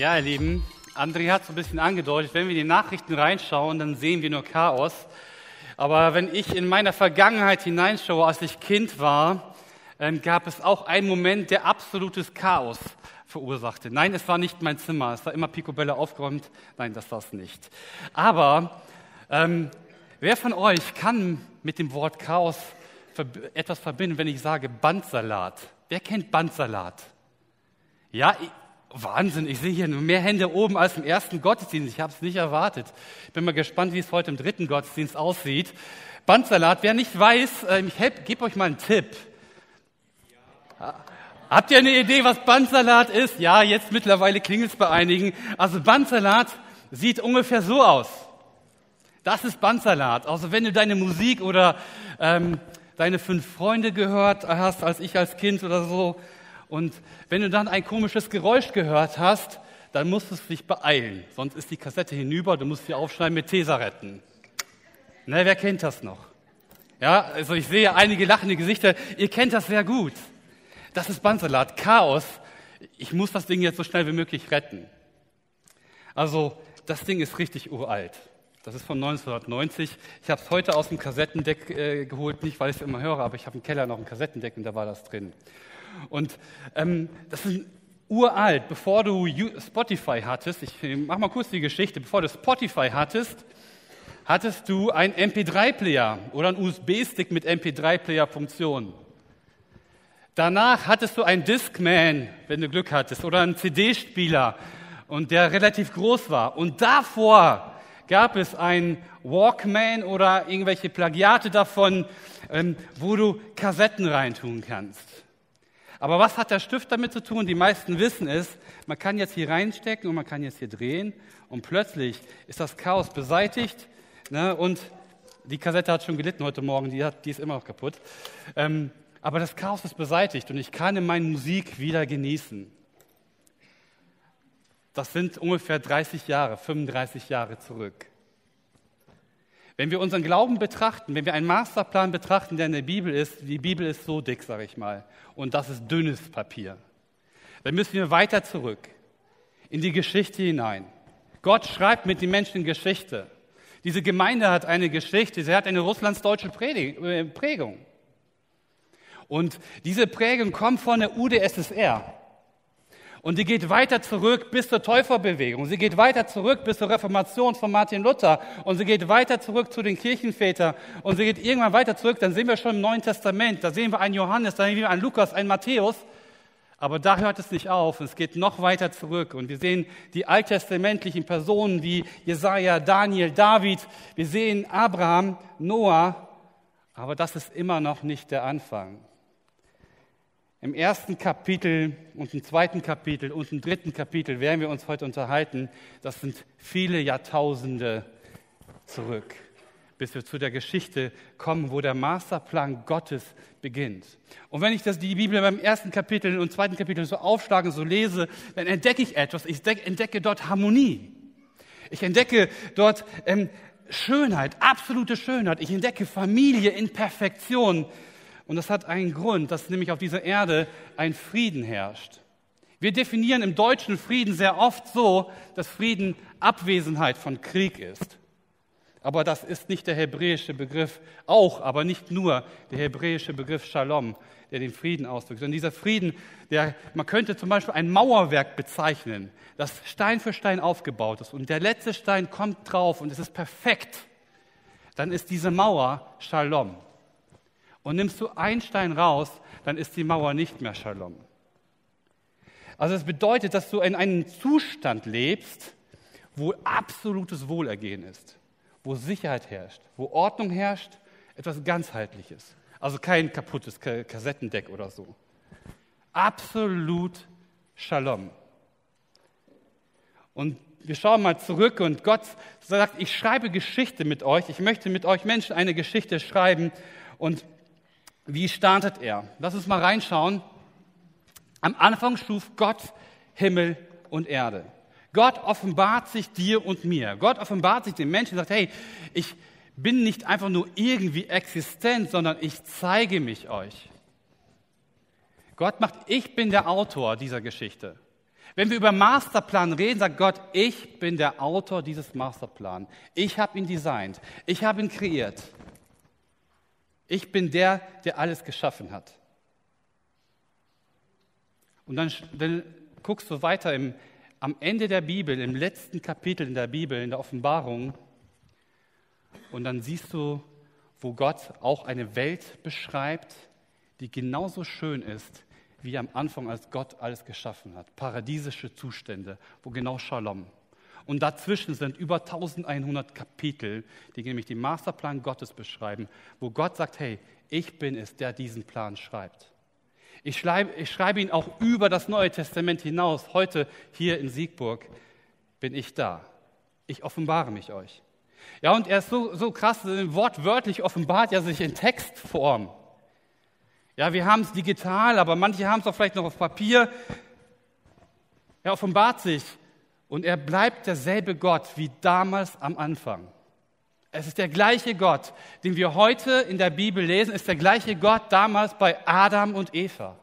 Ja, ihr Lieben, André hat so ein bisschen angedeutet, wenn wir in die Nachrichten reinschauen, dann sehen wir nur Chaos. Aber wenn ich in meiner Vergangenheit hineinschaue, als ich Kind war, ähm, gab es auch einen Moment, der absolutes Chaos verursachte. Nein, es war nicht mein Zimmer, es war immer picobello aufgeräumt. Nein, das war es nicht. Aber ähm, wer von euch kann mit dem Wort Chaos etwas verbinden, wenn ich sage Bandsalat? Wer kennt Bandsalat? Ja, Wahnsinn, ich sehe hier mehr Hände oben als im ersten Gottesdienst. Ich habe es nicht erwartet. Bin mal gespannt, wie es heute im dritten Gottesdienst aussieht. Bandsalat, wer nicht weiß, ähm, ich gebe euch mal einen Tipp. Habt ihr eine Idee, was Bandsalat ist? Ja, jetzt mittlerweile klingelt es bei einigen. Also Bandsalat sieht ungefähr so aus. Das ist Bandsalat. Also wenn du deine Musik oder ähm, deine fünf Freunde gehört hast, als ich als Kind oder so, und wenn du dann ein komisches Geräusch gehört hast, dann musst du dich beeilen. Sonst ist die Kassette hinüber, du musst sie aufschneiden mit Tesaretten. Ne, wer kennt das noch? Ja, also ich sehe einige lachende Gesichter. Ihr kennt das sehr gut. Das ist Bandsalat, Chaos. Ich muss das Ding jetzt so schnell wie möglich retten. Also, das Ding ist richtig uralt. Das ist von 1990. Ich habe es heute aus dem Kassettendeck äh, geholt, nicht weil ich es immer höre, aber ich habe im Keller noch ein Kassettendeck und da war das drin. Und ähm, das ist uralt. Bevor du Spotify hattest, ich mach mal kurz die Geschichte, bevor du Spotify hattest, hattest du einen MP3-Player oder einen USB-Stick mit MP3-Player-Funktion. Danach hattest du einen Discman, wenn du Glück hattest, oder einen CD-Spieler und der relativ groß war. Und davor gab es einen Walkman oder irgendwelche Plagiate davon, ähm, wo du Kassetten reintun kannst. Aber was hat der Stift damit zu tun? Die meisten wissen es. Man kann jetzt hier reinstecken und man kann jetzt hier drehen und plötzlich ist das Chaos beseitigt ne? und die Kassette hat schon gelitten heute Morgen, die, hat, die ist immer noch kaputt. Ähm, aber das Chaos ist beseitigt und ich kann meine Musik wieder genießen. Das sind ungefähr 30 Jahre, 35 Jahre zurück. Wenn wir unseren Glauben betrachten, wenn wir einen Masterplan betrachten, der in der Bibel ist, die Bibel ist so dick, sage ich mal, und das ist dünnes Papier, dann müssen wir weiter zurück in die Geschichte hinein. Gott schreibt mit den Menschen Geschichte. Diese Gemeinde hat eine Geschichte, sie hat eine russlandsdeutsche äh, Prägung. Und diese Prägung kommt von der UdSSR. Und sie geht weiter zurück bis zur Täuferbewegung. Sie geht weiter zurück bis zur Reformation von Martin Luther. Und sie geht weiter zurück zu den Kirchenvätern. Und sie geht irgendwann weiter zurück. Dann sehen wir schon im Neuen Testament. Da sehen wir einen Johannes, da sehen wir einen Lukas, einen Matthäus. Aber da hört es nicht auf. Es geht noch weiter zurück. Und wir sehen die alttestamentlichen Personen wie Jesaja, Daniel, David. Wir sehen Abraham, Noah. Aber das ist immer noch nicht der Anfang. Im ersten Kapitel und im zweiten Kapitel und im dritten Kapitel werden wir uns heute unterhalten. Das sind viele Jahrtausende zurück, bis wir zu der Geschichte kommen, wo der Masterplan Gottes beginnt. Und wenn ich das, die Bibel beim ersten Kapitel und zweiten Kapitel so aufschlage, so lese, dann entdecke ich etwas. Ich entdecke dort Harmonie. Ich entdecke dort ähm, Schönheit, absolute Schönheit. Ich entdecke Familie in Perfektion. Und das hat einen Grund, dass nämlich auf dieser Erde ein Frieden herrscht. Wir definieren im Deutschen Frieden sehr oft so, dass Frieden Abwesenheit von Krieg ist. Aber das ist nicht der hebräische Begriff, auch, aber nicht nur der hebräische Begriff Shalom, der den Frieden ausdrückt. Sondern dieser Frieden, der, man könnte zum Beispiel ein Mauerwerk bezeichnen, das Stein für Stein aufgebaut ist. Und der letzte Stein kommt drauf und es ist perfekt. Dann ist diese Mauer Shalom. Und nimmst du einen Stein raus, dann ist die Mauer nicht mehr Shalom. Also es bedeutet, dass du in einem Zustand lebst, wo absolutes Wohlergehen ist, wo Sicherheit herrscht, wo Ordnung herrscht, etwas ganzheitliches. Also kein kaputtes Kassettendeck oder so. Absolut Shalom. Und wir schauen mal zurück und Gott sagt, ich schreibe Geschichte mit euch. Ich möchte mit euch Menschen eine Geschichte schreiben. Und wie startet er? Lass uns mal reinschauen. Am Anfang schuf Gott Himmel und Erde. Gott offenbart sich dir und mir. Gott offenbart sich den Menschen und sagt, hey, ich bin nicht einfach nur irgendwie existent, sondern ich zeige mich euch. Gott macht, ich bin der Autor dieser Geschichte. Wenn wir über Masterplan reden, sagt Gott, ich bin der Autor dieses Masterplan. Ich habe ihn designt. Ich habe ihn kreiert. Ich bin der, der alles geschaffen hat. Und dann, dann guckst du weiter im, am Ende der Bibel, im letzten Kapitel in der Bibel, in der Offenbarung, und dann siehst du, wo Gott auch eine Welt beschreibt, die genauso schön ist, wie am Anfang, als Gott alles geschaffen hat. Paradiesische Zustände, wo genau Shalom. Und dazwischen sind über 1100 Kapitel, die nämlich den Masterplan Gottes beschreiben, wo Gott sagt, hey, ich bin es, der diesen Plan schreibt. Ich schreibe, ich schreibe ihn auch über das Neue Testament hinaus. Heute hier in Siegburg bin ich da. Ich offenbare mich euch. Ja, und er ist so, so krass, wortwörtlich offenbart er sich in Textform. Ja, wir haben es digital, aber manche haben es auch vielleicht noch auf Papier. Er offenbart sich und er bleibt derselbe Gott wie damals am Anfang. Es ist der gleiche Gott, den wir heute in der Bibel lesen, ist der gleiche Gott damals bei Adam und Eva.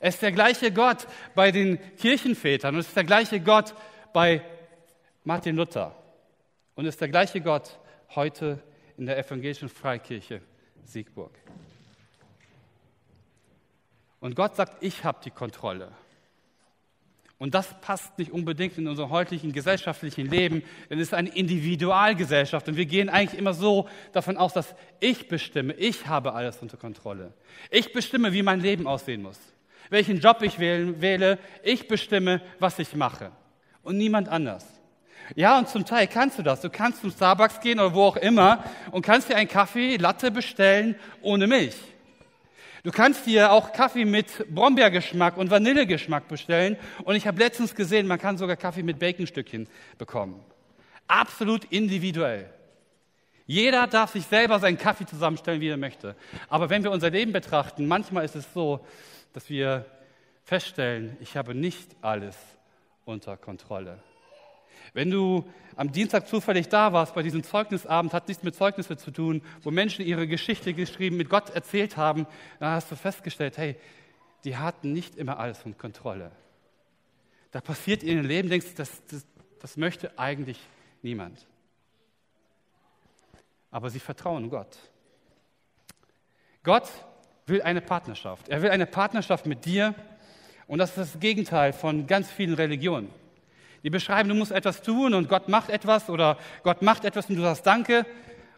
Es ist der gleiche Gott bei den Kirchenvätern und es ist der gleiche Gott bei Martin Luther. Und es ist der gleiche Gott heute in der evangelischen Freikirche Siegburg. Und Gott sagt, ich habe die Kontrolle. Und das passt nicht unbedingt in unser heutigen gesellschaftlichen Leben, denn es ist eine Individualgesellschaft und wir gehen eigentlich immer so davon aus, dass ich bestimme, ich habe alles unter Kontrolle. Ich bestimme, wie mein Leben aussehen muss, welchen Job ich wähle, ich bestimme, was ich mache und niemand anders. Ja, und zum Teil kannst du das. Du kannst zum Starbucks gehen oder wo auch immer und kannst dir einen Kaffee, Latte bestellen ohne Milch. Du kannst dir auch Kaffee mit Brombeergeschmack und Vanillegeschmack bestellen. Und ich habe letztens gesehen, man kann sogar Kaffee mit Baconstückchen bekommen. Absolut individuell. Jeder darf sich selber seinen Kaffee zusammenstellen, wie er möchte. Aber wenn wir unser Leben betrachten, manchmal ist es so, dass wir feststellen, ich habe nicht alles unter Kontrolle. Wenn du am Dienstag zufällig da warst bei diesem Zeugnisabend, hat nichts mit Zeugnisse zu tun, wo Menschen ihre Geschichte geschrieben, mit Gott erzählt haben, dann hast du festgestellt, hey, die hatten nicht immer alles unter Kontrolle. Da passiert in ihrem Leben, denkst du, das, das, das möchte eigentlich niemand. Aber sie vertrauen Gott. Gott will eine Partnerschaft. Er will eine Partnerschaft mit dir. Und das ist das Gegenteil von ganz vielen Religionen. Die beschreiben, du musst etwas tun und Gott macht etwas oder Gott macht etwas und du sagst Danke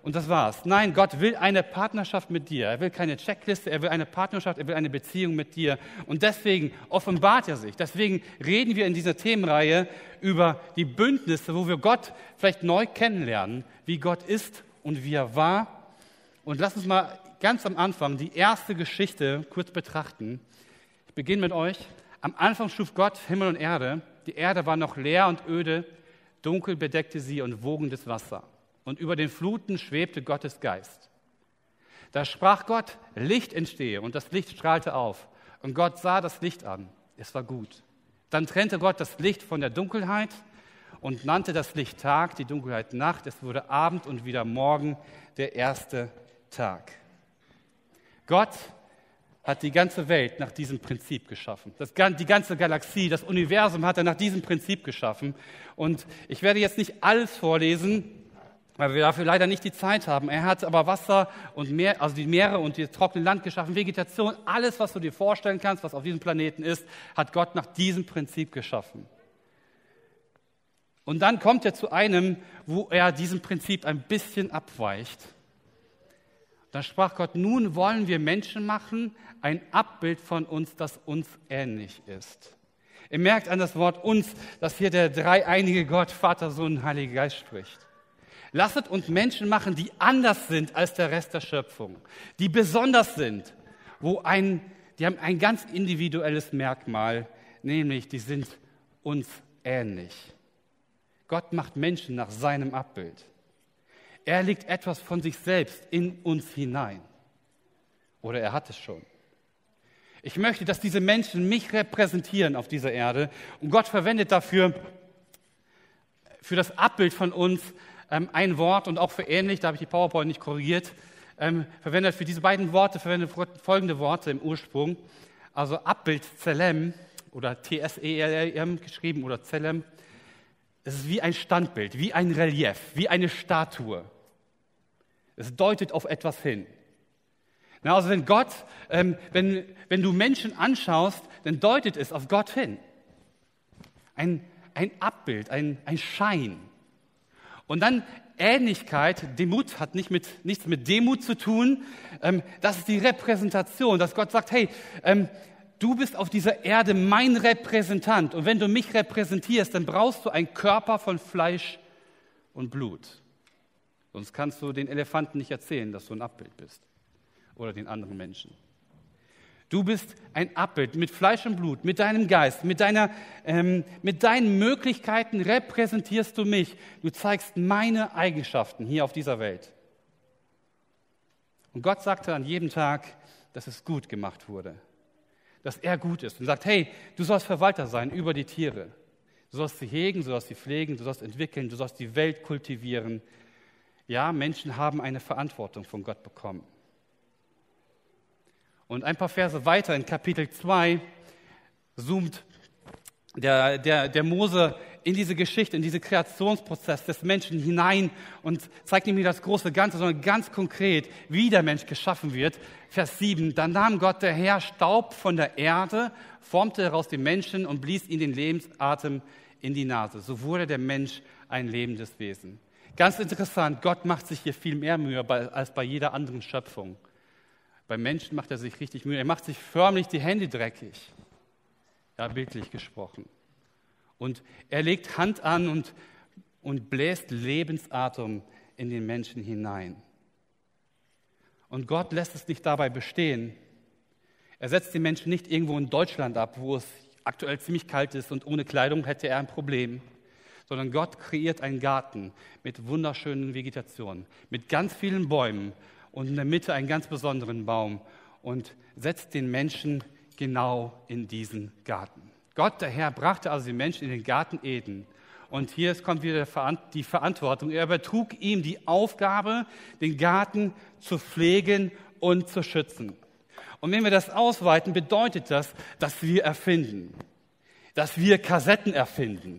und das war's. Nein, Gott will eine Partnerschaft mit dir. Er will keine Checkliste, er will eine Partnerschaft, er will eine Beziehung mit dir. Und deswegen offenbart er sich. Deswegen reden wir in dieser Themenreihe über die Bündnisse, wo wir Gott vielleicht neu kennenlernen, wie Gott ist und wie er war. Und lass uns mal ganz am Anfang die erste Geschichte kurz betrachten. Ich beginne mit euch. Am Anfang schuf Gott Himmel und Erde. Die Erde war noch leer und öde, dunkel bedeckte sie und wogendes Wasser. Und über den Fluten schwebte Gottes Geist. Da sprach Gott, Licht entstehe, und das Licht strahlte auf. Und Gott sah das Licht an. Es war gut. Dann trennte Gott das Licht von der Dunkelheit und nannte das Licht Tag, die Dunkelheit Nacht. Es wurde Abend und wieder Morgen, der erste Tag. Gott hat die ganze Welt nach diesem Prinzip geschaffen. Das, die ganze Galaxie, das Universum hat er nach diesem Prinzip geschaffen. Und ich werde jetzt nicht alles vorlesen, weil wir dafür leider nicht die Zeit haben. Er hat aber Wasser und Meer, also die Meere und das trockene Land geschaffen, Vegetation, alles, was du dir vorstellen kannst, was auf diesem Planeten ist, hat Gott nach diesem Prinzip geschaffen. Und dann kommt er zu einem, wo er diesem Prinzip ein bisschen abweicht. Da sprach Gott, nun wollen wir Menschen machen, ein Abbild von uns, das uns ähnlich ist. Ihr merkt an das Wort uns, dass hier der dreieinige Gott, Vater, Sohn Heiliger Geist spricht. Lasset uns Menschen machen, die anders sind als der Rest der Schöpfung, die besonders sind, wo ein, die haben ein ganz individuelles Merkmal, nämlich die sind uns ähnlich. Gott macht Menschen nach seinem Abbild. Er legt etwas von sich selbst in uns hinein. Oder er hat es schon. Ich möchte, dass diese Menschen mich repräsentieren auf dieser Erde. Und Gott verwendet dafür, für das Abbild von uns, ähm, ein Wort und auch für ähnlich, da habe ich die PowerPoint nicht korrigiert, ähm, verwendet für diese beiden Worte, verwendet folgende Worte im Ursprung. Also Abbild Zelem oder T-S-E-L-M geschrieben oder Zelem. Es ist wie ein Standbild, wie ein Relief, wie eine Statue. Es deutet auf etwas hin. Na, also wenn Gott, ähm, wenn, wenn du Menschen anschaust, dann deutet es auf Gott hin. Ein, ein Abbild, ein, ein Schein. Und dann Ähnlichkeit, Demut hat nicht mit, nichts mit Demut zu tun. Ähm, das ist die Repräsentation, dass Gott sagt, hey, ähm, du bist auf dieser Erde mein Repräsentant. Und wenn du mich repräsentierst, dann brauchst du einen Körper von Fleisch und Blut. Sonst kannst du den Elefanten nicht erzählen, dass du ein Abbild bist. Oder den anderen Menschen. Du bist ein Abbild mit Fleisch und Blut, mit deinem Geist, mit, deiner, ähm, mit deinen Möglichkeiten repräsentierst du mich. Du zeigst meine Eigenschaften hier auf dieser Welt. Und Gott sagte an jedem Tag, dass es gut gemacht wurde, dass er gut ist und sagt, hey, du sollst Verwalter sein über die Tiere. Du sollst sie hegen, du sollst sie pflegen, du sollst entwickeln, du sollst die Welt kultivieren. Ja, Menschen haben eine Verantwortung von Gott bekommen. Und ein paar Verse weiter in Kapitel 2 zoomt der, der, der Mose in diese Geschichte, in diesen Kreationsprozess des Menschen hinein und zeigt nicht das große Ganze, sondern ganz konkret, wie der Mensch geschaffen wird. Vers 7, dann nahm Gott der Herr Staub von der Erde, formte daraus den Menschen und blies ihm den Lebensatem in die Nase. So wurde der Mensch ein lebendes Wesen. Ganz interessant, Gott macht sich hier viel mehr Mühe als bei jeder anderen Schöpfung. Beim Menschen macht er sich richtig Mühe. Er macht sich förmlich die Hände dreckig. Ja, bildlich gesprochen. Und er legt Hand an und, und bläst Lebensatem in den Menschen hinein. Und Gott lässt es nicht dabei bestehen. Er setzt den Menschen nicht irgendwo in Deutschland ab, wo es aktuell ziemlich kalt ist und ohne Kleidung hätte er ein Problem, sondern Gott kreiert einen Garten mit wunderschönen Vegetationen, mit ganz vielen Bäumen und in der Mitte einen ganz besonderen Baum und setzt den Menschen genau in diesen Garten. Gott, der Herr, brachte also den Menschen in den Garten Eden. Und hier kommt wieder die Verantwortung. Er übertrug ihm die Aufgabe, den Garten zu pflegen und zu schützen. Und wenn wir das ausweiten, bedeutet das, dass wir erfinden, dass wir Kassetten erfinden,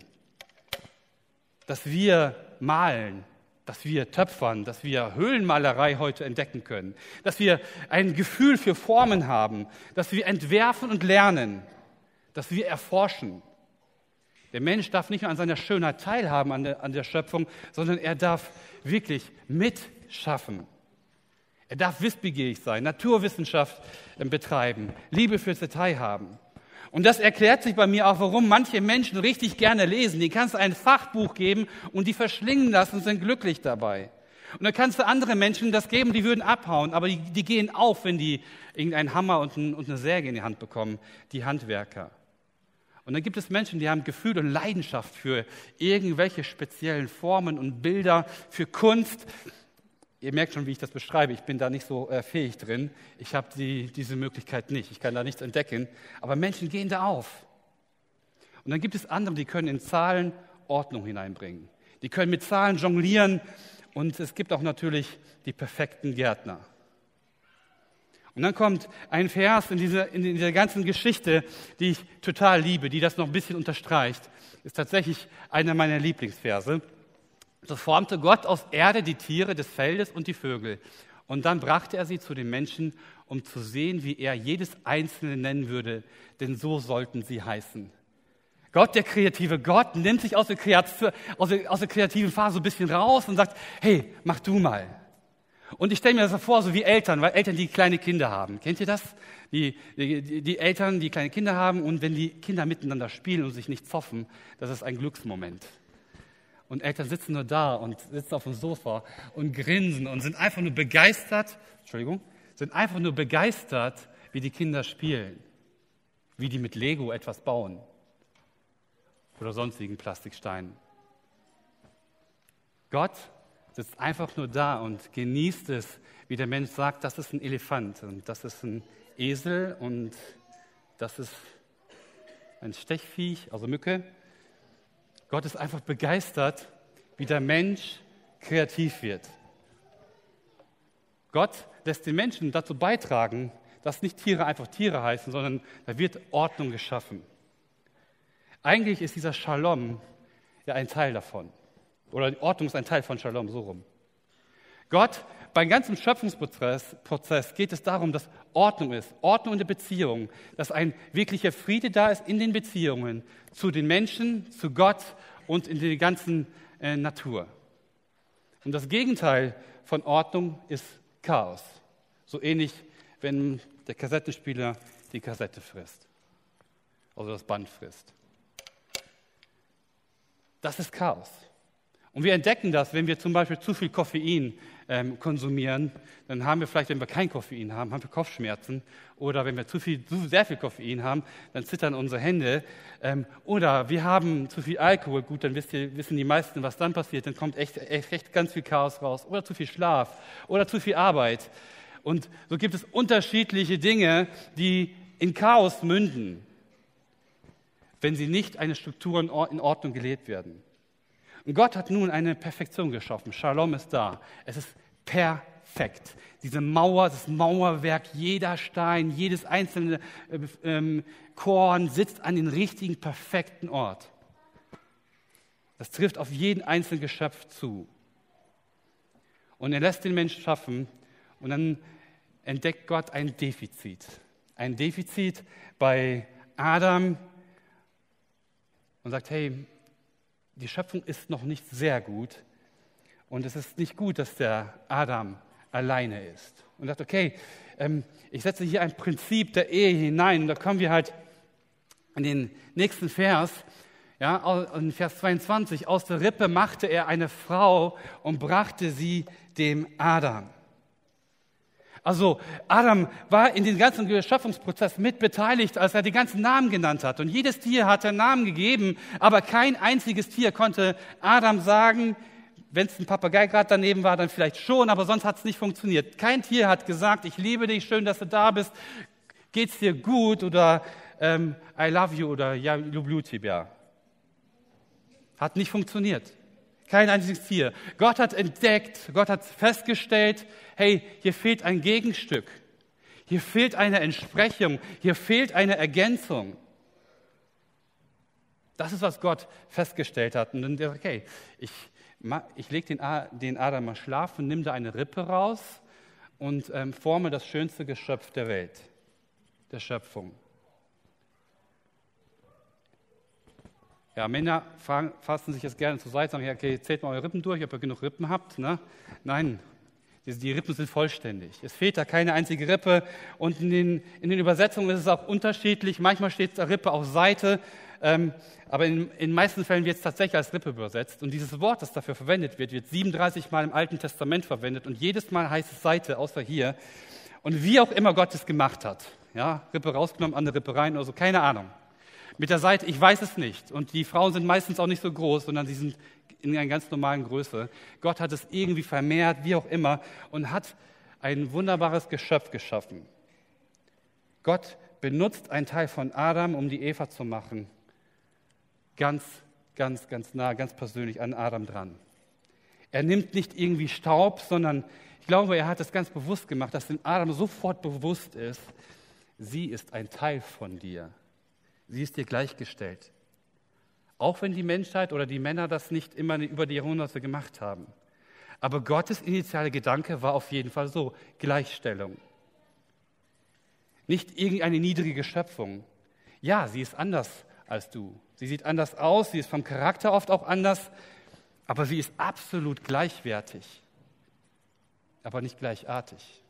dass wir malen, dass wir töpfern, dass wir Höhlenmalerei heute entdecken können, dass wir ein Gefühl für Formen haben, dass wir entwerfen und lernen, dass wir erforschen. Der Mensch darf nicht nur an seiner Schönheit teilhaben an der, an der Schöpfung, sondern er darf wirklich mitschaffen. Er darf wissbegierig sein, Naturwissenschaft betreiben, Liebe fürs Detail haben. Und das erklärt sich bei mir auch, warum manche Menschen richtig gerne lesen. Die kannst du ein Fachbuch geben und die verschlingen das und sind glücklich dabei. Und dann kannst du andere Menschen das geben, die würden abhauen, aber die, die gehen auf, wenn die irgendeinen Hammer und, ein, und eine Säge in die Hand bekommen, die Handwerker. Und dann gibt es Menschen, die haben Gefühl und Leidenschaft für irgendwelche speziellen Formen und Bilder, für Kunst. Ihr merkt schon, wie ich das beschreibe. Ich bin da nicht so äh, fähig drin. Ich habe die, diese Möglichkeit nicht. Ich kann da nichts entdecken. Aber Menschen gehen da auf. Und dann gibt es andere, die können in Zahlen Ordnung hineinbringen. Die können mit Zahlen jonglieren. Und es gibt auch natürlich die perfekten Gärtner. Und dann kommt ein Vers in dieser, in dieser ganzen Geschichte, die ich total liebe, die das noch ein bisschen unterstreicht. Ist tatsächlich einer meiner Lieblingsverse. So formte Gott aus Erde die Tiere des Feldes und die Vögel. Und dann brachte er sie zu den Menschen, um zu sehen, wie er jedes Einzelne nennen würde, denn so sollten sie heißen. Gott, der kreative Gott, nimmt sich aus der, aus der, aus der kreativen Phase so ein bisschen raus und sagt, hey, mach du mal. Und ich stelle mir das vor, so wie Eltern, weil Eltern, die kleine Kinder haben. Kennt ihr das? Die, die, die Eltern, die kleine Kinder haben und wenn die Kinder miteinander spielen und sich nicht zoffen, das ist ein Glücksmoment. Und Eltern sitzen nur da und sitzen auf dem Sofa und grinsen und sind einfach nur begeistert, Entschuldigung, sind einfach nur begeistert, wie die Kinder spielen, wie die mit Lego etwas bauen oder sonstigen Plastiksteinen. Gott sitzt einfach nur da und genießt es, wie der Mensch sagt, das ist ein Elefant und das ist ein Esel und das ist ein Stechviech, also Mücke Gott ist einfach begeistert, wie der Mensch kreativ wird. Gott lässt den Menschen dazu beitragen, dass nicht Tiere einfach Tiere heißen, sondern da wird Ordnung geschaffen. Eigentlich ist dieser Shalom ja ein Teil davon. Oder Ordnung ist ein Teil von Shalom, so rum. Gott, beim ganzen Schöpfungsprozess Prozess geht es darum, dass Ordnung ist, Ordnung in der Beziehung, dass ein wirklicher Friede da ist in den Beziehungen zu den Menschen, zu Gott und in der ganzen äh, Natur. Und das Gegenteil von Ordnung ist Chaos. So ähnlich, wenn der Kassettenspieler die Kassette frisst, also das Band frisst. Das ist Chaos. Und wir entdecken das, wenn wir zum Beispiel zu viel Koffein ähm, konsumieren, dann haben wir vielleicht, wenn wir kein Koffein haben, haben wir Kopfschmerzen. Oder wenn wir zu viel, zu sehr viel Koffein haben, dann zittern unsere Hände. Ähm, oder wir haben zu viel Alkohol, gut, dann ihr, wissen die meisten, was dann passiert. Dann kommt echt, echt, echt ganz viel Chaos raus. Oder zu viel Schlaf. Oder zu viel Arbeit. Und so gibt es unterschiedliche Dinge, die in Chaos münden, wenn sie nicht eine Struktur in Ordnung gelebt werden. Und Gott hat nun eine Perfektion geschaffen. Shalom ist da. Es ist perfekt. Diese Mauer, das Mauerwerk, jeder Stein, jedes einzelne äh, ähm, Korn sitzt an den richtigen, perfekten Ort. Das trifft auf jeden einzelnen Geschöpf zu. Und er lässt den Menschen schaffen und dann entdeckt Gott ein Defizit. Ein Defizit bei Adam und sagt, hey, die Schöpfung ist noch nicht sehr gut und es ist nicht gut, dass der Adam alleine ist. Und sagt, okay, ähm, ich setze hier ein Prinzip der Ehe hinein und da kommen wir halt in den nächsten Vers, ja, in Vers 22, aus der Rippe machte er eine Frau und brachte sie dem Adam. Also Adam war in dem ganzen Geschaffungsprozess mitbeteiligt, als er die ganzen Namen genannt hat. Und jedes Tier hat einen Namen gegeben, aber kein einziges Tier konnte Adam sagen, wenn es ein Papagei gerade daneben war, dann vielleicht schon, aber sonst hat es nicht funktioniert. Kein Tier hat gesagt, ich liebe dich, schön, dass du da bist, geht's dir gut oder ähm, I love you oder ja, Lubluti, ja. Hat nicht funktioniert. Kein einziges Tier. Gott hat entdeckt, Gott hat festgestellt, hey, hier fehlt ein Gegenstück. Hier fehlt eine Entsprechung. Hier fehlt eine Ergänzung. Das ist, was Gott festgestellt hat. Und dann sagt, okay, ich, ich lege den, den Adam mal schlafen, nimm da eine Rippe raus und ähm, forme das schönste Geschöpf der Welt, der Schöpfung. Ja, Männer fragen, fassen sich jetzt gerne zur Seite und sagen, okay, zählt mal eure Rippen durch, ob ihr genug Rippen habt. Ne? Nein, die Rippen sind vollständig. Es fehlt da keine einzige Rippe. Und in den, in den Übersetzungen ist es auch unterschiedlich. Manchmal steht da Rippe auf Seite, ähm, aber in, in meisten Fällen wird es tatsächlich als Rippe übersetzt. Und dieses Wort, das dafür verwendet wird, wird 37 Mal im Alten Testament verwendet. Und jedes Mal heißt es Seite, außer hier. Und wie auch immer Gott es gemacht hat. Ja, Rippe rausgenommen, andere Rippe rein oder so, keine Ahnung. Mit der Seite, ich weiß es nicht. Und die Frauen sind meistens auch nicht so groß, sondern sie sind in einer ganz normalen Größe. Gott hat es irgendwie vermehrt, wie auch immer, und hat ein wunderbares Geschöpf geschaffen. Gott benutzt einen Teil von Adam, um die Eva zu machen. Ganz, ganz, ganz nah, ganz persönlich an Adam dran. Er nimmt nicht irgendwie Staub, sondern ich glaube, er hat es ganz bewusst gemacht, dass dem Adam sofort bewusst ist, sie ist ein Teil von dir. Sie ist dir gleichgestellt. Auch wenn die Menschheit oder die Männer das nicht immer über die Jahrhunderte gemacht haben. Aber Gottes initiale Gedanke war auf jeden Fall so, Gleichstellung. Nicht irgendeine niedrige Schöpfung. Ja, sie ist anders als du. Sie sieht anders aus, sie ist vom Charakter oft auch anders, aber sie ist absolut gleichwertig, aber nicht gleichartig.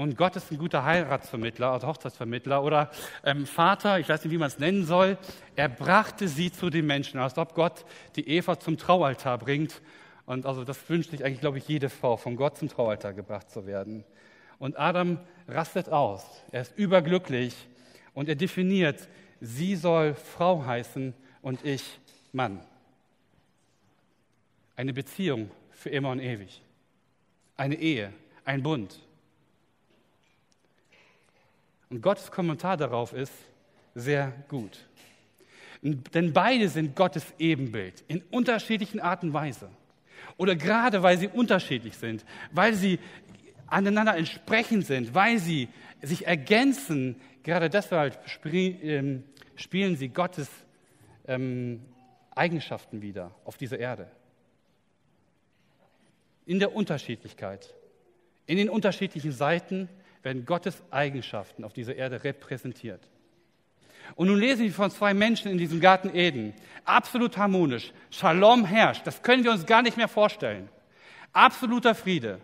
Und Gott ist ein guter Heiratsvermittler, also Hochzeitsvermittler oder ähm, Vater, ich weiß nicht, wie man es nennen soll. Er brachte sie zu den Menschen, als ob Gott die Eva zum Traualtar bringt. Und also das wünscht sich eigentlich, glaube ich, jede Frau, von Gott zum Traualtar gebracht zu werden. Und Adam rastet aus. Er ist überglücklich und er definiert, sie soll Frau heißen und ich Mann. Eine Beziehung für immer und ewig. Eine Ehe, ein Bund. Und Gottes Kommentar darauf ist sehr gut. Denn beide sind Gottes Ebenbild in unterschiedlichen Arten und Weise. Oder gerade weil sie unterschiedlich sind, weil sie aneinander entsprechend sind, weil sie sich ergänzen, gerade deshalb ähm, spielen sie Gottes ähm, Eigenschaften wieder auf dieser Erde. In der Unterschiedlichkeit, in den unterschiedlichen Seiten werden Gottes Eigenschaften auf dieser Erde repräsentiert. Und nun lesen wir von zwei Menschen in diesem Garten Eden. Absolut harmonisch. Shalom herrscht. Das können wir uns gar nicht mehr vorstellen. Absoluter Friede.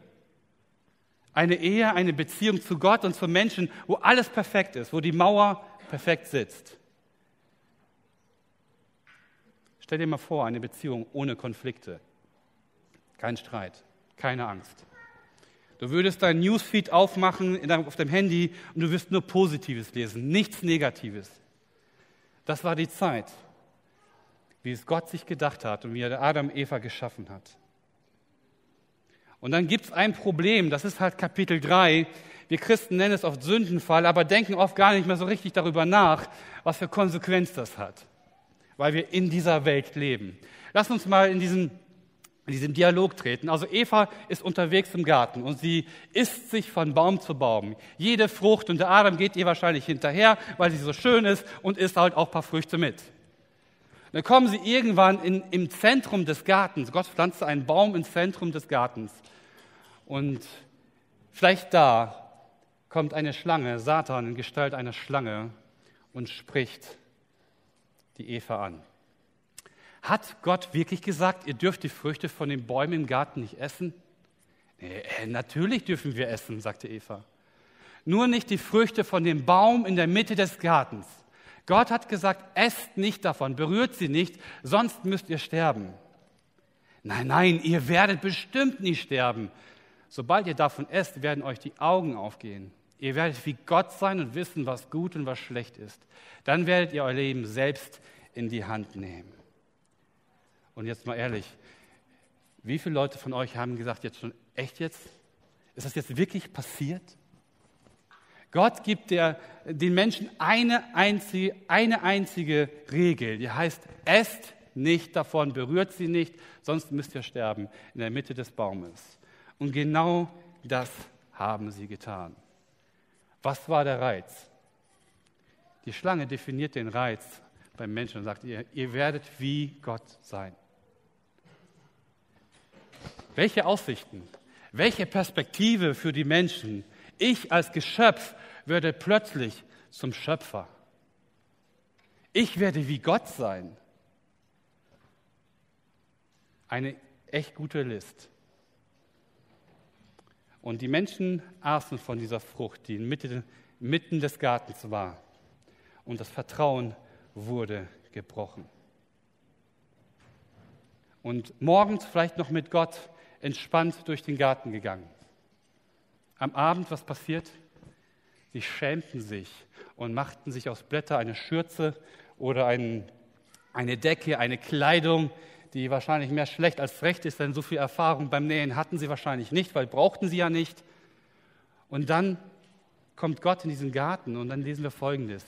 Eine Ehe, eine Beziehung zu Gott und zu Menschen, wo alles perfekt ist, wo die Mauer perfekt sitzt. Stell dir mal vor, eine Beziehung ohne Konflikte. Kein Streit, keine Angst. Du würdest dein Newsfeed aufmachen auf dem Handy und du wirst nur Positives lesen, nichts Negatives. Das war die Zeit, wie es Gott sich gedacht hat und wie er Adam Eva geschaffen hat. Und dann gibt es ein Problem, das ist halt Kapitel 3. Wir Christen nennen es oft Sündenfall, aber denken oft gar nicht mehr so richtig darüber nach, was für Konsequenz das hat, weil wir in dieser Welt leben. Lass uns mal in diesen in diesem Dialog treten. Also Eva ist unterwegs im Garten und sie isst sich von Baum zu Baum. Jede Frucht und der Adam geht ihr wahrscheinlich hinterher, weil sie so schön ist und isst halt auch ein paar Früchte mit. Dann kommen sie irgendwann in, im Zentrum des Gartens. Gott pflanzte einen Baum im Zentrum des Gartens. Und vielleicht da kommt eine Schlange, Satan in Gestalt einer Schlange und spricht die Eva an. Hat Gott wirklich gesagt, ihr dürft die Früchte von den Bäumen im Garten nicht essen? Nee, äh, natürlich dürfen wir essen, sagte Eva. Nur nicht die Früchte von dem Baum in der Mitte des Gartens. Gott hat gesagt, esst nicht davon, berührt sie nicht, sonst müsst ihr sterben. Nein, nein, ihr werdet bestimmt nicht sterben. Sobald ihr davon esst, werden euch die Augen aufgehen. Ihr werdet wie Gott sein und wissen, was gut und was schlecht ist. Dann werdet ihr euer Leben selbst in die Hand nehmen. Und jetzt mal ehrlich, wie viele Leute von euch haben gesagt, jetzt schon, echt jetzt? Ist das jetzt wirklich passiert? Gott gibt der, den Menschen eine einzige, eine einzige Regel, die heißt, esst nicht davon, berührt sie nicht, sonst müsst ihr sterben in der Mitte des Baumes. Und genau das haben sie getan. Was war der Reiz? Die Schlange definiert den Reiz beim Menschen und sagt, ihr, ihr werdet wie Gott sein. Welche Aussichten, welche Perspektive für die Menschen. Ich als Geschöpf werde plötzlich zum Schöpfer. Ich werde wie Gott sein. Eine echt gute List. Und die Menschen aßen von dieser Frucht, die mitten des Gartens war. Und das Vertrauen wurde gebrochen. Und morgens vielleicht noch mit Gott entspannt durch den Garten gegangen. Am Abend, was passiert? Sie schämten sich und machten sich aus Blätter eine Schürze oder ein, eine Decke, eine Kleidung, die wahrscheinlich mehr schlecht als recht ist, denn so viel Erfahrung beim Nähen hatten sie wahrscheinlich nicht, weil brauchten sie ja nicht. Und dann kommt Gott in diesen Garten und dann lesen wir Folgendes.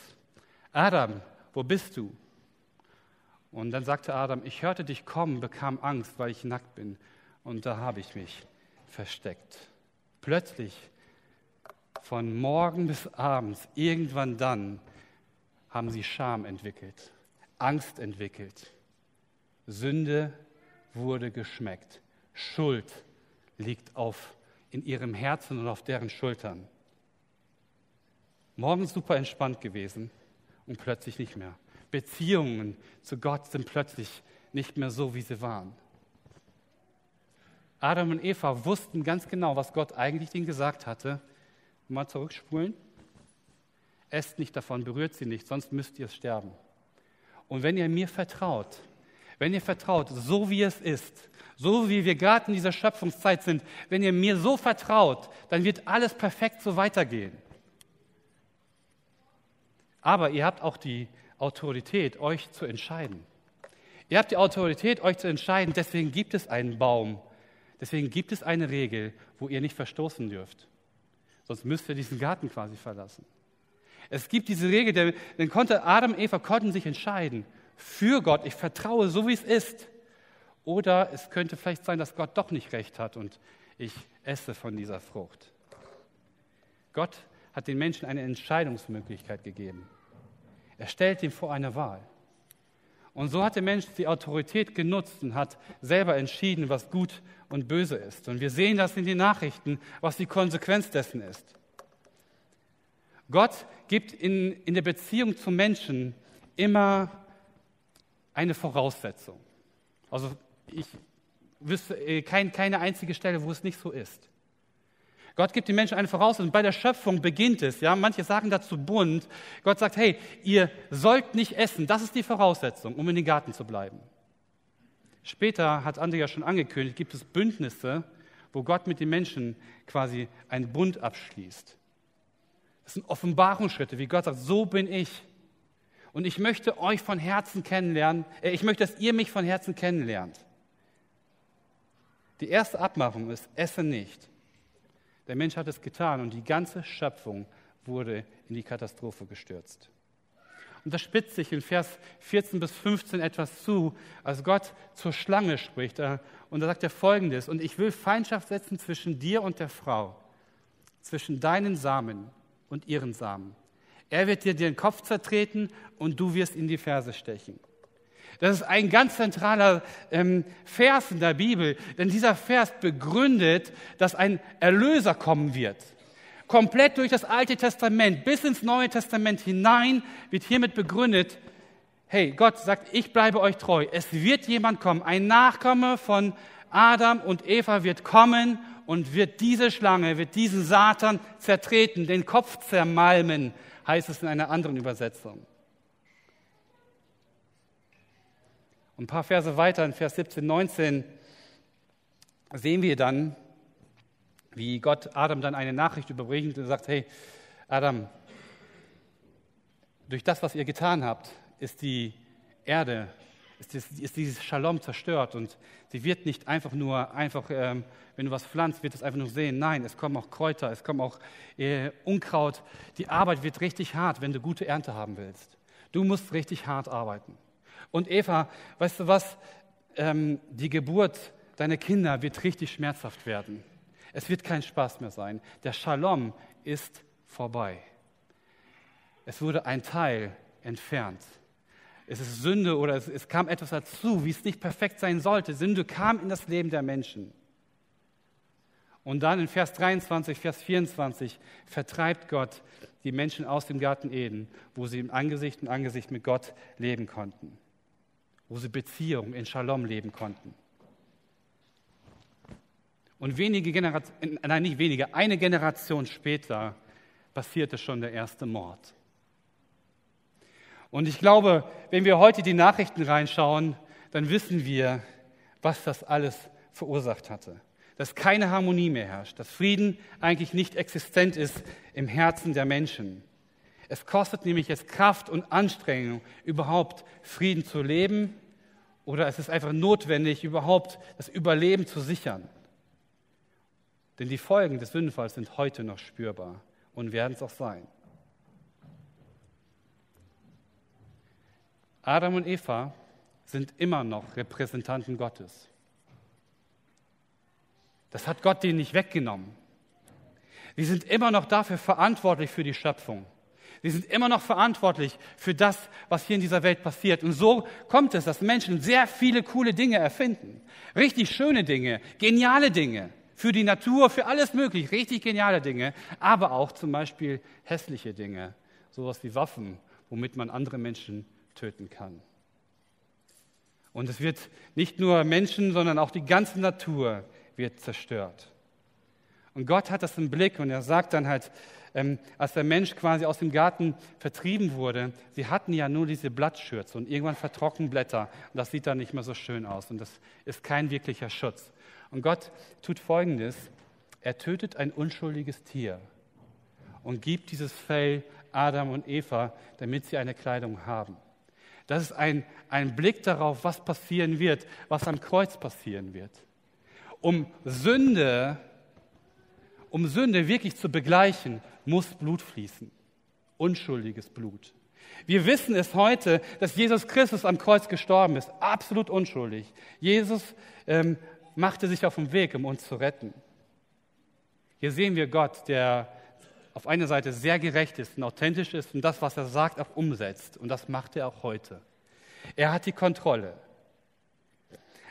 Adam, wo bist du? Und dann sagte Adam, ich hörte dich kommen, bekam Angst, weil ich nackt bin und da habe ich mich versteckt. Plötzlich, von morgen bis abends, irgendwann dann, haben sie Scham entwickelt, Angst entwickelt. Sünde wurde geschmeckt. Schuld liegt auf, in ihrem Herzen und auf deren Schultern. Morgens super entspannt gewesen und plötzlich nicht mehr. Beziehungen zu Gott sind plötzlich nicht mehr so, wie sie waren. Adam und Eva wussten ganz genau, was Gott eigentlich ihnen gesagt hatte. Mal zurückspulen. Esst nicht davon, berührt sie nicht, sonst müsst ihr sterben. Und wenn ihr mir vertraut, wenn ihr vertraut, so wie es ist, so wie wir gerade in dieser Schöpfungszeit sind, wenn ihr mir so vertraut, dann wird alles perfekt so weitergehen. Aber ihr habt auch die Autorität, euch zu entscheiden. Ihr habt die Autorität, euch zu entscheiden. Deswegen gibt es einen Baum, Deswegen gibt es eine Regel, wo ihr nicht verstoßen dürft. Sonst müsst ihr diesen Garten quasi verlassen. Es gibt diese Regel, denn, dann konnte Adam und Eva konnten sich entscheiden für Gott. Ich vertraue so, wie es ist. Oder es könnte vielleicht sein, dass Gott doch nicht recht hat und ich esse von dieser Frucht. Gott hat den Menschen eine Entscheidungsmöglichkeit gegeben. Er stellt ihm vor eine Wahl. Und so hat der Mensch die Autorität genutzt und hat selber entschieden, was gut und böse ist. Und wir sehen das in den Nachrichten, was die Konsequenz dessen ist. Gott gibt in, in der Beziehung zum Menschen immer eine Voraussetzung. Also ich wüsste äh, kein, keine einzige Stelle, wo es nicht so ist. Gott gibt den Menschen eine Voraussetzung. Bei der Schöpfung beginnt es. Ja, manche sagen dazu bunt. Gott sagt, hey, ihr sollt nicht essen. Das ist die Voraussetzung, um in den Garten zu bleiben. Später hat Andi ja schon angekündigt, gibt es Bündnisse, wo Gott mit den Menschen quasi einen Bund abschließt. Das sind Offenbarungsschritte, wie Gott sagt, so bin ich. Und ich möchte euch von Herzen kennenlernen. Äh, ich möchte, dass ihr mich von Herzen kennenlernt. Die erste Abmachung ist, esse nicht. Der Mensch hat es getan und die ganze Schöpfung wurde in die Katastrophe gestürzt. Und das spitzt sich in Vers 14 bis 15 etwas zu, als Gott zur Schlange spricht. Äh, und da sagt er folgendes: Und ich will Feindschaft setzen zwischen dir und der Frau, zwischen deinen Samen und ihren Samen. Er wird dir den Kopf zertreten und du wirst in die Ferse stechen. Das ist ein ganz zentraler ähm, Vers in der Bibel, denn dieser Vers begründet, dass ein Erlöser kommen wird. Komplett durch das Alte Testament bis ins Neue Testament hinein wird hiermit begründet, hey, Gott sagt, ich bleibe euch treu. Es wird jemand kommen, ein Nachkomme von Adam und Eva wird kommen und wird diese Schlange, wird diesen Satan zertreten, den Kopf zermalmen, heißt es in einer anderen Übersetzung. Und ein paar Verse weiter, in Vers 17, 19, sehen wir dann, wie Gott Adam dann eine Nachricht überbringt und sagt, hey, Adam, durch das, was ihr getan habt, ist die Erde, ist, ist dieses Shalom zerstört und sie wird nicht einfach nur, einfach, ähm, wenn du was pflanzt, wird es einfach nur sehen. Nein, es kommen auch Kräuter, es kommt auch äh, Unkraut. Die Arbeit wird richtig hart, wenn du gute Ernte haben willst. Du musst richtig hart arbeiten. Und Eva, weißt du was? Ähm, die Geburt deiner Kinder wird richtig schmerzhaft werden. Es wird kein Spaß mehr sein. Der Shalom ist vorbei. Es wurde ein Teil entfernt. Es ist Sünde oder es, es kam etwas dazu, wie es nicht perfekt sein sollte. Sünde kam in das Leben der Menschen. Und dann in Vers 23, Vers 24 vertreibt Gott die Menschen aus dem Garten Eden, wo sie im Angesicht und Angesicht mit Gott leben konnten wo sie Beziehung in Shalom leben konnten. Und wenige Generationen, nein, nicht wenige, eine Generation später passierte schon der erste Mord. Und ich glaube, wenn wir heute die Nachrichten reinschauen, dann wissen wir, was das alles verursacht hatte. Dass keine Harmonie mehr herrscht, dass Frieden eigentlich nicht existent ist im Herzen der Menschen. Es kostet nämlich jetzt Kraft und Anstrengung, überhaupt Frieden zu leben oder es ist einfach notwendig, überhaupt das Überleben zu sichern. Denn die Folgen des Sündenfalls sind heute noch spürbar und werden es auch sein. Adam und Eva sind immer noch Repräsentanten Gottes. Das hat Gott denen nicht weggenommen. Sie sind immer noch dafür verantwortlich für die Schöpfung. Sie sind immer noch verantwortlich für das, was hier in dieser Welt passiert. Und so kommt es, dass Menschen sehr viele coole Dinge erfinden. Richtig schöne Dinge, geniale Dinge. Für die Natur, für alles möglich, richtig geniale Dinge. Aber auch zum Beispiel hässliche Dinge. Sowas wie Waffen, womit man andere Menschen töten kann. Und es wird nicht nur Menschen, sondern auch die ganze Natur wird zerstört. Und Gott hat das im Blick und er sagt dann halt, ähm, als der Mensch quasi aus dem Garten vertrieben wurde, sie hatten ja nur diese Blattschürze und irgendwann vertrocknen Blätter und das sieht dann nicht mehr so schön aus und das ist kein wirklicher Schutz. Und Gott tut Folgendes, er tötet ein unschuldiges Tier und gibt dieses Fell Adam und Eva, damit sie eine Kleidung haben. Das ist ein, ein Blick darauf, was passieren wird, was am Kreuz passieren wird. Um Sünde um Sünde wirklich zu begleichen, muss Blut fließen. Unschuldiges Blut. Wir wissen es heute, dass Jesus Christus am Kreuz gestorben ist. Absolut unschuldig. Jesus ähm, machte sich auf den Weg, um uns zu retten. Hier sehen wir Gott, der auf einer Seite sehr gerecht ist und authentisch ist und das, was er sagt, auch umsetzt. Und das macht er auch heute. Er hat die Kontrolle.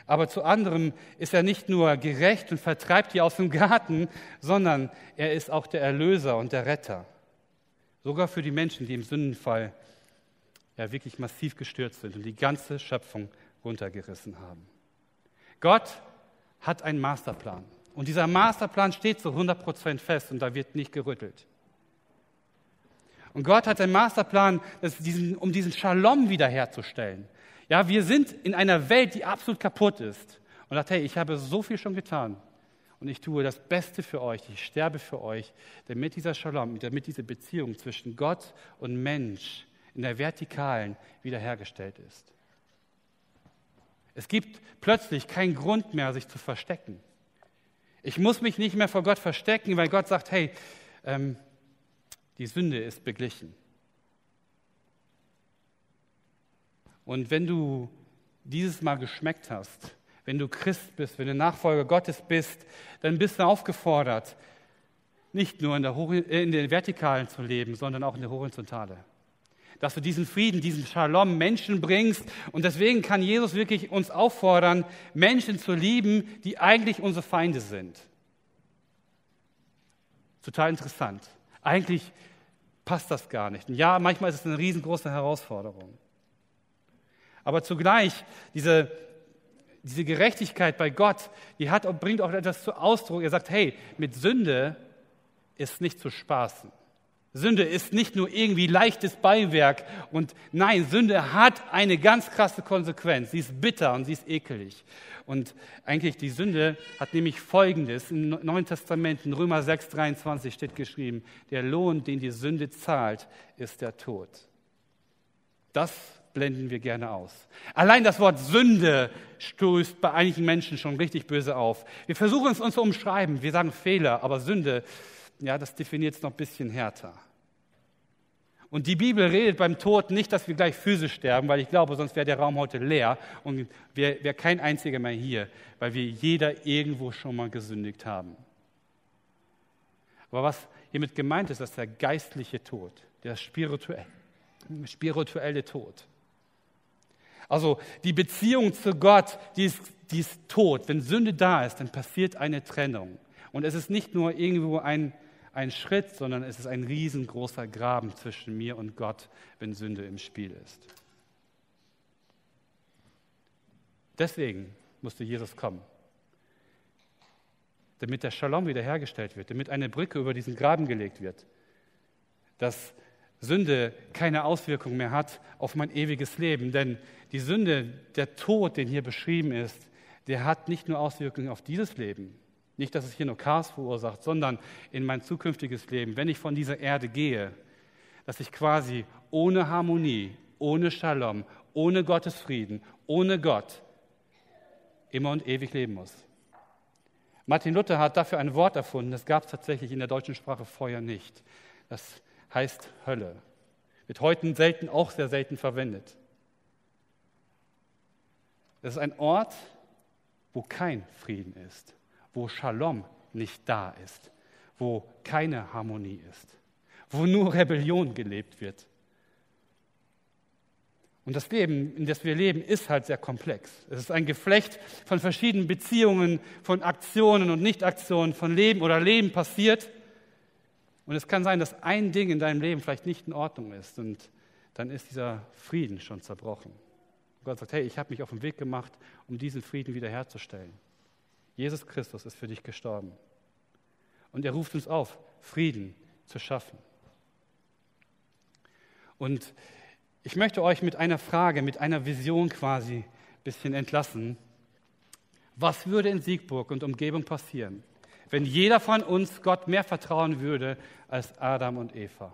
Aber zu anderem ist er nicht nur gerecht und vertreibt die aus dem Garten, sondern er ist auch der Erlöser und der Retter. Sogar für die Menschen, die im Sündenfall ja wirklich massiv gestürzt sind und die ganze Schöpfung runtergerissen haben. Gott hat einen Masterplan. Und dieser Masterplan steht zu 100 Prozent fest und da wird nicht gerüttelt. Und Gott hat einen Masterplan, um diesen Shalom wiederherzustellen. Ja, wir sind in einer Welt, die absolut kaputt ist. Und sagt, hey, ich habe so viel schon getan. Und ich tue das Beste für euch. Ich sterbe für euch, damit dieser Shalom, damit diese Beziehung zwischen Gott und Mensch in der Vertikalen wiederhergestellt ist. Es gibt plötzlich keinen Grund mehr, sich zu verstecken. Ich muss mich nicht mehr vor Gott verstecken, weil Gott sagt, hey, ähm, die Sünde ist beglichen. Und wenn du dieses Mal geschmeckt hast, wenn du Christ bist, wenn du Nachfolger Gottes bist, dann bist du aufgefordert, nicht nur in der, in der Vertikalen zu leben, sondern auch in der Horizontale. Dass du diesen Frieden, diesen Shalom Menschen bringst. Und deswegen kann Jesus wirklich uns auffordern, Menschen zu lieben, die eigentlich unsere Feinde sind. Total interessant. Eigentlich passt das gar nicht. Und ja, manchmal ist es eine riesengroße Herausforderung. Aber zugleich, diese, diese Gerechtigkeit bei Gott, die hat, bringt auch etwas zu Ausdruck. Er sagt, hey, mit Sünde ist nicht zu spaßen. Sünde ist nicht nur irgendwie leichtes Beiwerk und nein, Sünde hat eine ganz krasse Konsequenz. Sie ist bitter und sie ist ekelig. Und eigentlich die Sünde hat nämlich Folgendes. Im Neuen Testament, in Römer 6, 23 steht geschrieben, der Lohn, den die Sünde zahlt, ist der Tod. Das blenden wir gerne aus. Allein das Wort Sünde stößt bei einigen Menschen schon richtig böse auf. Wir versuchen es uns zu umschreiben. Wir sagen Fehler, aber Sünde, ja, das definiert es noch ein bisschen härter. Und die Bibel redet beim Tod nicht, dass wir gleich physisch sterben, weil ich glaube, sonst wäre der Raum heute leer und wäre wär kein einziger mehr hier, weil wir jeder irgendwo schon mal gesündigt haben. Aber was hiermit gemeint ist, ist der geistliche Tod, der spirituelle, spirituelle Tod. Also die Beziehung zu Gott, die ist, die ist tot. Wenn Sünde da ist, dann passiert eine Trennung. Und es ist nicht nur irgendwo ein ein Schritt, sondern es ist ein riesengroßer Graben zwischen mir und Gott, wenn Sünde im Spiel ist. Deswegen musste Jesus kommen, damit der Shalom wiederhergestellt wird, damit eine Brücke über diesen Graben gelegt wird, dass Sünde keine Auswirkung mehr hat auf mein ewiges Leben. Denn die Sünde, der Tod, den hier beschrieben ist, der hat nicht nur Auswirkungen auf dieses Leben, nicht, dass es hier nur Chaos verursacht, sondern in mein zukünftiges Leben, wenn ich von dieser Erde gehe, dass ich quasi ohne Harmonie, ohne Shalom, ohne Gottes Frieden, ohne Gott immer und ewig leben muss. Martin Luther hat dafür ein Wort erfunden, das gab es tatsächlich in der deutschen Sprache vorher nicht. Das heißt Hölle. Wird heute selten, auch sehr selten verwendet. Das ist ein Ort, wo kein Frieden ist wo Shalom nicht da ist, wo keine Harmonie ist, wo nur Rebellion gelebt wird. Und das Leben, in das wir leben, ist halt sehr komplex. Es ist ein Geflecht von verschiedenen Beziehungen, von Aktionen und Nichtaktionen, von Leben oder Leben passiert. Und es kann sein, dass ein Ding in deinem Leben vielleicht nicht in Ordnung ist und dann ist dieser Frieden schon zerbrochen. Und Gott sagt, hey, ich habe mich auf den Weg gemacht, um diesen Frieden wiederherzustellen. Jesus Christus ist für dich gestorben. Und er ruft uns auf, Frieden zu schaffen. Und ich möchte euch mit einer Frage, mit einer Vision quasi ein bisschen entlassen. Was würde in Siegburg und Umgebung passieren, wenn jeder von uns Gott mehr vertrauen würde als Adam und Eva?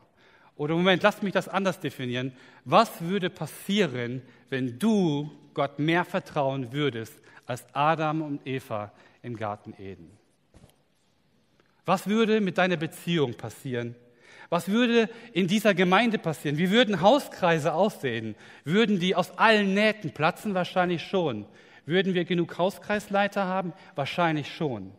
Oder Moment, lasst mich das anders definieren. Was würde passieren, wenn du Gott mehr vertrauen würdest als Adam und Eva im Garten Eden? Was würde mit deiner Beziehung passieren? Was würde in dieser Gemeinde passieren? Wie würden Hauskreise aussehen? Würden die aus allen Nähten platzen? Wahrscheinlich schon. Würden wir genug Hauskreisleiter haben? Wahrscheinlich schon.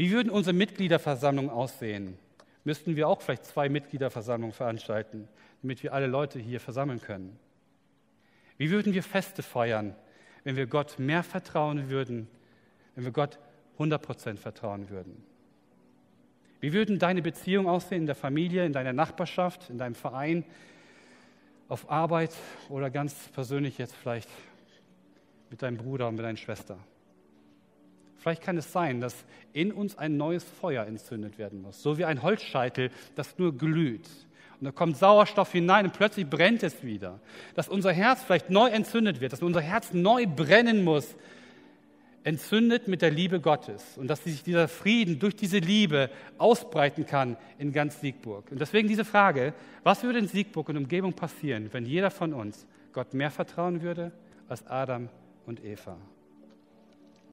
Wie würden unsere Mitgliederversammlungen aussehen? Müssten wir auch vielleicht zwei Mitgliederversammlungen veranstalten, damit wir alle Leute hier versammeln können? Wie würden wir Feste feiern, wenn wir Gott mehr vertrauen würden, wenn wir Gott 100% vertrauen würden? Wie würden deine Beziehungen aussehen in der Familie, in deiner Nachbarschaft, in deinem Verein, auf Arbeit oder ganz persönlich jetzt vielleicht mit deinem Bruder und mit deiner Schwester? Vielleicht kann es sein, dass in uns ein neues Feuer entzündet werden muss, so wie ein Holzscheitel, das nur glüht. Und da kommt Sauerstoff hinein und plötzlich brennt es wieder. Dass unser Herz vielleicht neu entzündet wird, dass unser Herz neu brennen muss, entzündet mit der Liebe Gottes und dass sich dieser Frieden durch diese Liebe ausbreiten kann in ganz Siegburg. Und deswegen diese Frage, was würde in Siegburg und Umgebung passieren, wenn jeder von uns Gott mehr vertrauen würde als Adam und Eva?